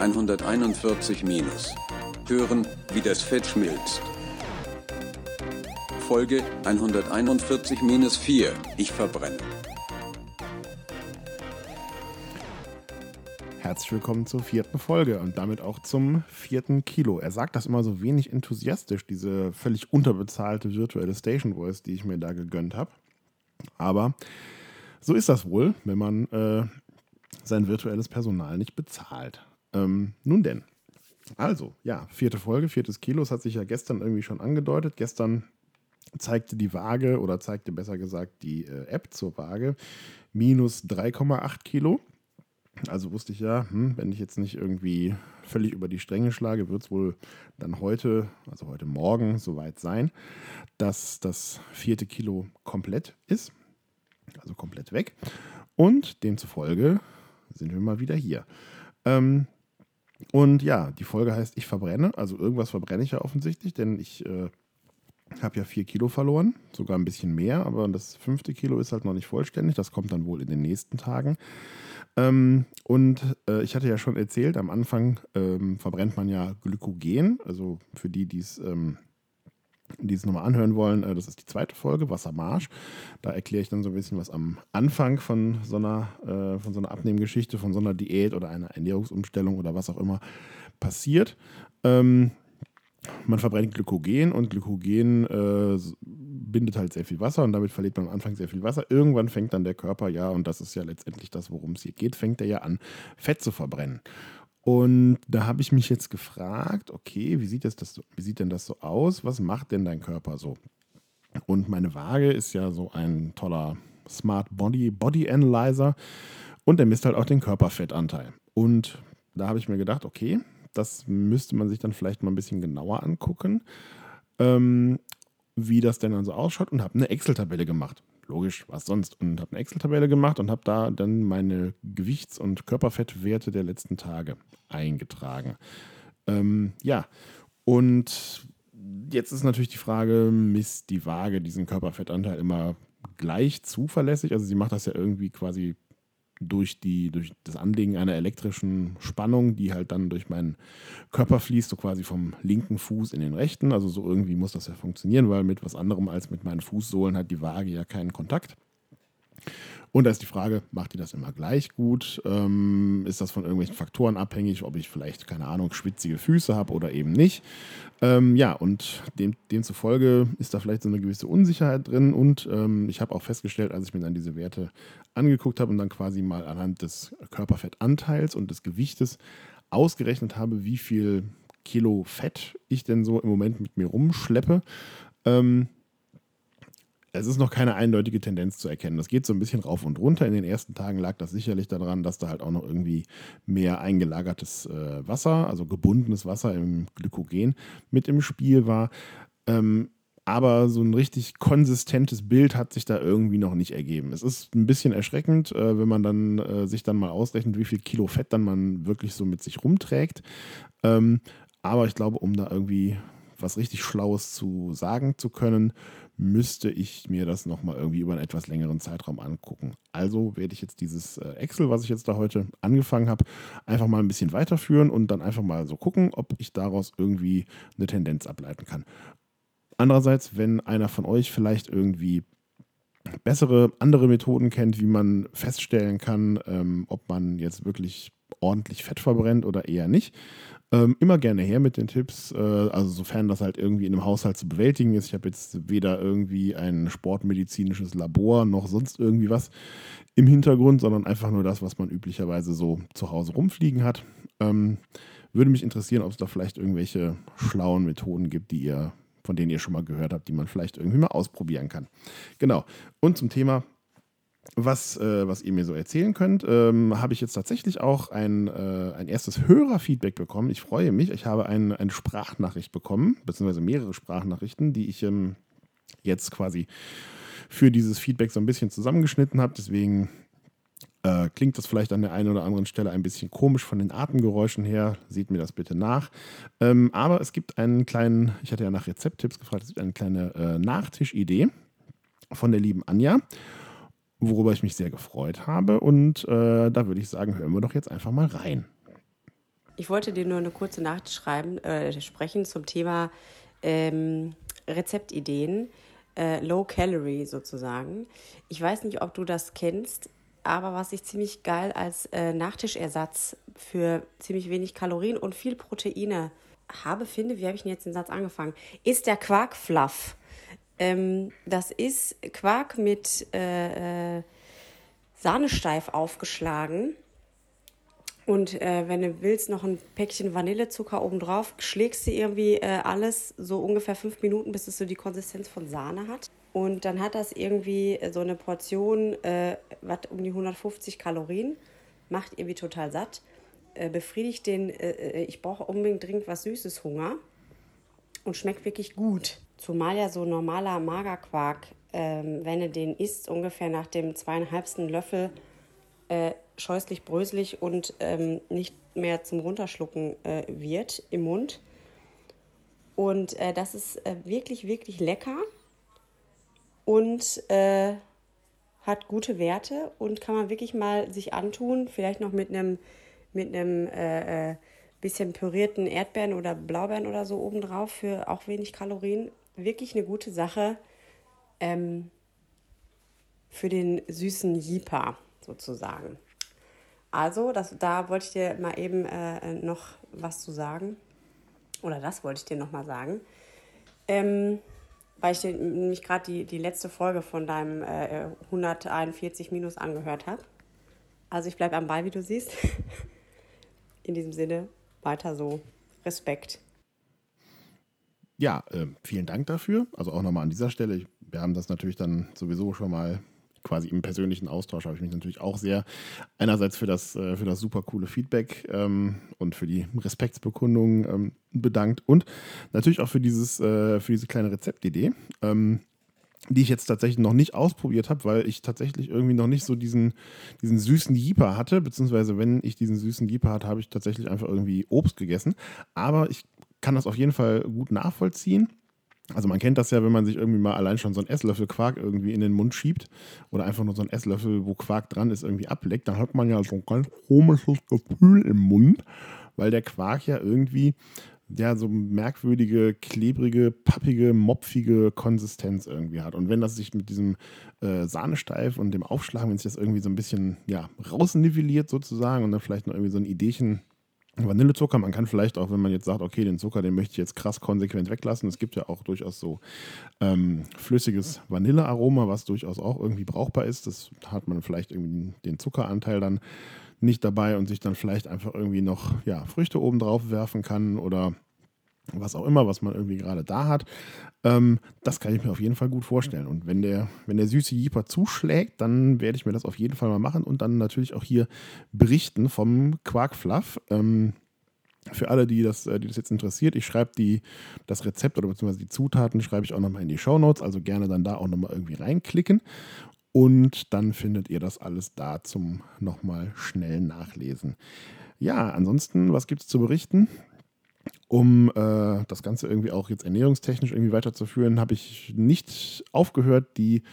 141 minus. Hören, wie das Fett schmilzt. Folge 141 minus 4. Ich verbrenne. Herzlich willkommen zur vierten Folge und damit auch zum vierten Kilo. Er sagt das immer so wenig enthusiastisch, diese völlig unterbezahlte virtuelle Station Voice, die ich mir da gegönnt habe. Aber so ist das wohl, wenn man äh, sein virtuelles Personal nicht bezahlt. Ähm, nun denn. Also, ja, vierte Folge, viertes Kilo. Es hat sich ja gestern irgendwie schon angedeutet. Gestern zeigte die Waage oder zeigte besser gesagt die äh, App zur Waage minus 3,8 Kilo. Also wusste ich ja, hm, wenn ich jetzt nicht irgendwie völlig über die Stränge schlage, wird es wohl dann heute, also heute Morgen, soweit sein, dass das vierte Kilo komplett ist. Also komplett weg. Und demzufolge sind wir mal wieder hier. Ähm, und ja, die Folge heißt Ich verbrenne. Also irgendwas verbrenne ich ja offensichtlich, denn ich äh, habe ja vier Kilo verloren, sogar ein bisschen mehr, aber das fünfte Kilo ist halt noch nicht vollständig. Das kommt dann wohl in den nächsten Tagen. Ähm, und äh, ich hatte ja schon erzählt, am Anfang ähm, verbrennt man ja Glykogen. Also für die, die es ähm, die es nochmal anhören wollen, äh, das ist die zweite Folge, Wassermarsch. Da erkläre ich dann so ein bisschen, was am Anfang von so einer, äh, von so einer Abnehmgeschichte, von so einer Diät oder einer Ernährungsumstellung oder was auch immer passiert. Ähm, man verbrennt Glykogen und Glykogen äh, bindet halt sehr viel Wasser und damit verliert man am Anfang sehr viel Wasser. Irgendwann fängt dann der Körper, ja, und das ist ja letztendlich das, worum es hier geht, fängt er ja an, Fett zu verbrennen. Und da habe ich mich jetzt gefragt, okay, wie sieht, das, das, wie sieht denn das so aus? Was macht denn dein Körper so? Und meine Waage ist ja so ein toller Smart Body Body Analyzer und der misst halt auch den Körperfettanteil. Und da habe ich mir gedacht, okay, das müsste man sich dann vielleicht mal ein bisschen genauer angucken, ähm, wie das denn dann so ausschaut und habe eine Excel-Tabelle gemacht. Logisch, was sonst? Und habe eine Excel-Tabelle gemacht und habe da dann meine Gewichts- und Körperfettwerte der letzten Tage eingetragen. Ähm, ja, und jetzt ist natürlich die Frage, misst die Waage diesen Körperfettanteil immer gleich zuverlässig? Also sie macht das ja irgendwie quasi durch, die, durch das Anlegen einer elektrischen Spannung, die halt dann durch meinen Körper fließt, so quasi vom linken Fuß in den rechten. Also so irgendwie muss das ja funktionieren, weil mit was anderem als mit meinen Fußsohlen hat die Waage ja keinen Kontakt. Und da ist die Frage, macht die das immer gleich gut? Ähm, ist das von irgendwelchen Faktoren abhängig, ob ich vielleicht, keine Ahnung, schwitzige Füße habe oder eben nicht? Ähm, ja, und dem, demzufolge ist da vielleicht so eine gewisse Unsicherheit drin. Und ähm, ich habe auch festgestellt, als ich mir dann diese Werte angeguckt habe und dann quasi mal anhand des Körperfettanteils und des Gewichtes ausgerechnet habe, wie viel Kilo Fett ich denn so im Moment mit mir rumschleppe, ähm, es ist noch keine eindeutige Tendenz zu erkennen. Das geht so ein bisschen rauf und runter. In den ersten Tagen lag das sicherlich daran, dass da halt auch noch irgendwie mehr eingelagertes äh, Wasser, also gebundenes Wasser im Glykogen mit im Spiel war. Ähm, aber so ein richtig konsistentes Bild hat sich da irgendwie noch nicht ergeben. Es ist ein bisschen erschreckend, äh, wenn man dann äh, sich dann mal ausrechnet, wie viel Kilo Fett dann man wirklich so mit sich rumträgt. Ähm, aber ich glaube, um da irgendwie was richtig Schlaues zu sagen zu können, müsste ich mir das nochmal irgendwie über einen etwas längeren Zeitraum angucken. Also werde ich jetzt dieses äh, Excel, was ich jetzt da heute angefangen habe, einfach mal ein bisschen weiterführen und dann einfach mal so gucken, ob ich daraus irgendwie eine Tendenz ableiten kann. Andererseits, wenn einer von euch vielleicht irgendwie bessere andere Methoden kennt, wie man feststellen kann, ähm, ob man jetzt wirklich ordentlich Fett verbrennt oder eher nicht, ähm, immer gerne her mit den Tipps, äh, also sofern das halt irgendwie in einem Haushalt zu bewältigen ist. Ich habe jetzt weder irgendwie ein sportmedizinisches Labor noch sonst irgendwie was im Hintergrund, sondern einfach nur das, was man üblicherweise so zu Hause rumfliegen hat. Ähm, würde mich interessieren, ob es da vielleicht irgendwelche schlauen Methoden gibt, die ihr, von denen ihr schon mal gehört habt, die man vielleicht irgendwie mal ausprobieren kann. Genau. Und zum Thema was, äh, was ihr mir so erzählen könnt, ähm, habe ich jetzt tatsächlich auch ein, äh, ein erstes Hörerfeedback bekommen. Ich freue mich. Ich habe ein, eine Sprachnachricht bekommen, beziehungsweise mehrere Sprachnachrichten, die ich ähm, jetzt quasi für dieses Feedback so ein bisschen zusammengeschnitten habe. Deswegen äh, klingt das vielleicht an der einen oder anderen Stelle ein bisschen komisch von den Atemgeräuschen her. Seht mir das bitte nach. Ähm, aber es gibt einen kleinen, ich hatte ja nach Rezepttipps gefragt, es gibt eine kleine äh, Nachtischidee von der lieben Anja worüber ich mich sehr gefreut habe. Und äh, da würde ich sagen, hören wir doch jetzt einfach mal rein. ich wollte dir nur eine kurze Nachricht schreiben, äh, sprechen zum Thema ähm, Rezeptideen, äh, Low Calorie sozusagen. Ich weiß nicht, ob du das kennst, aber was ich ziemlich geil als äh, Nachtischersatz für ziemlich wenig Kalorien und viel Proteine habe, finde, wie habe ich denn jetzt den Satz angefangen, ist der Quarkfluff. Ähm, das ist Quark mit äh, äh, Sahnesteif aufgeschlagen und äh, wenn du willst, noch ein Päckchen Vanillezucker obendrauf, schlägst du irgendwie äh, alles so ungefähr fünf Minuten, bis es so die Konsistenz von Sahne hat. Und dann hat das irgendwie äh, so eine Portion, äh, was um die 150 Kalorien, macht irgendwie total satt, äh, befriedigt den, ich brauche unbedingt dringend was Süßes Hunger und schmeckt wirklich gut. Zumal ja so normaler Magerquark, ähm, wenn du den isst, ungefähr nach dem zweieinhalbsten Löffel äh, scheußlich bröselig und ähm, nicht mehr zum Runterschlucken äh, wird im Mund. Und äh, das ist äh, wirklich, wirklich lecker und äh, hat gute Werte und kann man wirklich mal sich antun, vielleicht noch mit einem mit einem äh, bisschen pürierten Erdbeeren oder Blaubeeren oder so obendrauf für auch wenig Kalorien. Wirklich eine gute Sache ähm, für den süßen Jeeper sozusagen. Also, das, da wollte ich dir mal eben äh, noch was zu sagen. Oder das wollte ich dir noch mal sagen. Ähm, weil ich dir nämlich gerade die, die letzte Folge von deinem äh, 141 Minus angehört habe. Also ich bleibe am Ball, wie du siehst. In diesem Sinne, weiter so. Respekt. Ja, äh, vielen Dank dafür. Also auch nochmal an dieser Stelle. Wir haben das natürlich dann sowieso schon mal quasi im persönlichen Austausch habe ich mich natürlich auch sehr einerseits für das, äh, für das super coole Feedback ähm, und für die Respektsbekundung ähm, bedankt und natürlich auch für, dieses, äh, für diese kleine Rezeptidee. Ähm, die ich jetzt tatsächlich noch nicht ausprobiert habe, weil ich tatsächlich irgendwie noch nicht so diesen, diesen süßen Jeeper hatte, beziehungsweise wenn ich diesen süßen Jeeper hatte, habe ich tatsächlich einfach irgendwie Obst gegessen. Aber ich kann das auf jeden Fall gut nachvollziehen. Also man kennt das ja, wenn man sich irgendwie mal allein schon so einen Esslöffel Quark irgendwie in den Mund schiebt oder einfach nur so einen Esslöffel, wo Quark dran ist, irgendwie ableckt, dann hat man ja so ein ganz komisches Gefühl im Mund, weil der Quark ja irgendwie ja so merkwürdige, klebrige, pappige, mopfige Konsistenz irgendwie hat. Und wenn das sich mit diesem äh, Sahnesteif und dem Aufschlagen, wenn sich das irgendwie so ein bisschen ja, rausnivelliert sozusagen und dann vielleicht noch irgendwie so ein Ideechen Vanillezucker. Man kann vielleicht auch, wenn man jetzt sagt, okay, den Zucker, den möchte ich jetzt krass konsequent weglassen. Es gibt ja auch durchaus so ähm, flüssiges Vanillearoma, was durchaus auch irgendwie brauchbar ist. Das hat man vielleicht irgendwie den Zuckeranteil dann nicht dabei und sich dann vielleicht einfach irgendwie noch ja, Früchte oben drauf werfen kann oder was auch immer, was man irgendwie gerade da hat. Ähm, das kann ich mir auf jeden Fall gut vorstellen. Und wenn der, wenn der süße Jeeper zuschlägt, dann werde ich mir das auf jeden Fall mal machen und dann natürlich auch hier berichten vom Quarkfluff. Ähm, für alle, die das, äh, die das jetzt interessiert, ich schreibe das Rezept oder beziehungsweise die Zutaten schreibe ich auch nochmal in die Show Notes, also gerne dann da auch nochmal irgendwie reinklicken. Und dann findet ihr das alles da zum nochmal schnell nachlesen. Ja, ansonsten, was gibt es zu berichten? Um äh, das Ganze irgendwie auch jetzt ernährungstechnisch irgendwie weiterzuführen, habe ich nicht aufgehört, die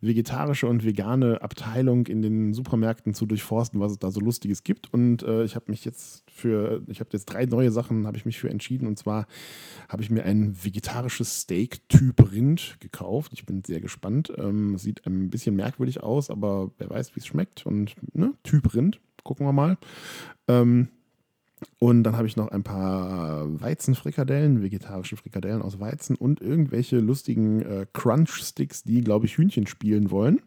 vegetarische und vegane Abteilung in den Supermärkten zu durchforsten, was es da so Lustiges gibt. Und äh, ich habe mich jetzt für, ich habe jetzt drei neue Sachen, habe ich mich für entschieden. Und zwar habe ich mir ein vegetarisches Steak-Typ Rind gekauft. Ich bin sehr gespannt. Ähm, sieht ein bisschen merkwürdig aus, aber wer weiß, wie es schmeckt. Und ne, Typ Rind, gucken wir mal. Ähm, und dann habe ich noch ein paar Weizenfrikadellen, vegetarische Frikadellen aus Weizen und irgendwelche lustigen äh, Crunch-Sticks, die, glaube ich, Hühnchen spielen wollen.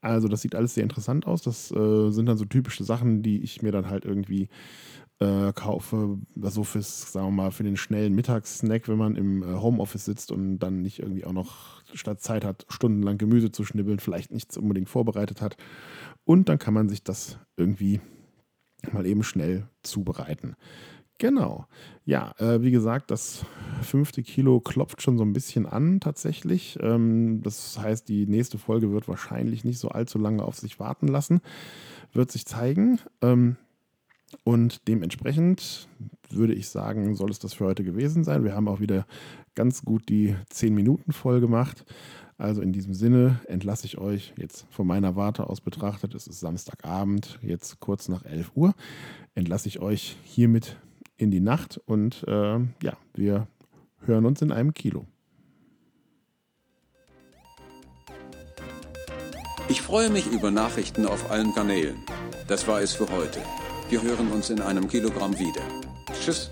Also das sieht alles sehr interessant aus. Das äh, sind dann so typische Sachen, die ich mir dann halt irgendwie äh, kaufe, so fürs, sagen wir mal, für den schnellen Mittagssnack, wenn man im äh, Homeoffice sitzt und dann nicht irgendwie auch noch statt Zeit hat, stundenlang Gemüse zu schnibbeln, vielleicht nichts unbedingt vorbereitet hat. Und dann kann man sich das irgendwie mal eben schnell zubereiten. Genau. Ja, äh, wie gesagt, das fünfte Kilo klopft schon so ein bisschen an tatsächlich. Ähm, das heißt, die nächste Folge wird wahrscheinlich nicht so allzu lange auf sich warten lassen. Wird sich zeigen. Ähm, und dementsprechend würde ich sagen, soll es das für heute gewesen sein. Wir haben auch wieder ganz gut die 10 Minuten voll gemacht. Also in diesem Sinne entlasse ich euch jetzt von meiner Warte aus betrachtet. Es ist Samstagabend, jetzt kurz nach 11 Uhr. Entlasse ich euch hiermit in die Nacht und äh, ja, wir hören uns in einem Kilo. Ich freue mich über Nachrichten auf allen Kanälen. Das war es für heute. Wir hören uns in einem Kilogramm wieder. Tschüss.